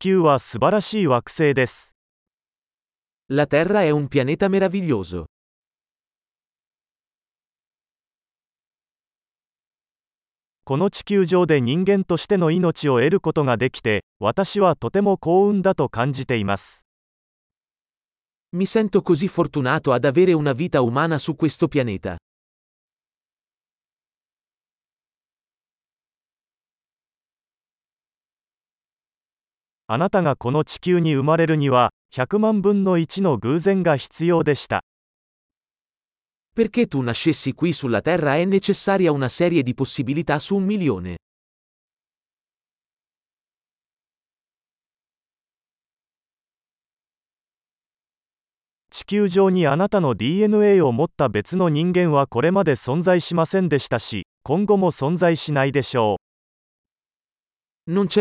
球は素晴らしい惑星です。La Terra è un pianeta meraviglioso. この地球上で人間としての命を得ることができて、私はとても幸運だと感じています。Mi sento così fortunato ad avere una vita umana su questo pianeta. あなたがこの地球に生まれるには100万分の1の偶然が必要でした。Perché tu nascessi qui sulla Terra è necessaria una serie di possibilità su un milione. 地球上にあなたの DNA を持った別の人間はこれまで存在しませんでしたし、今後も存在しないでしょう。Non c'è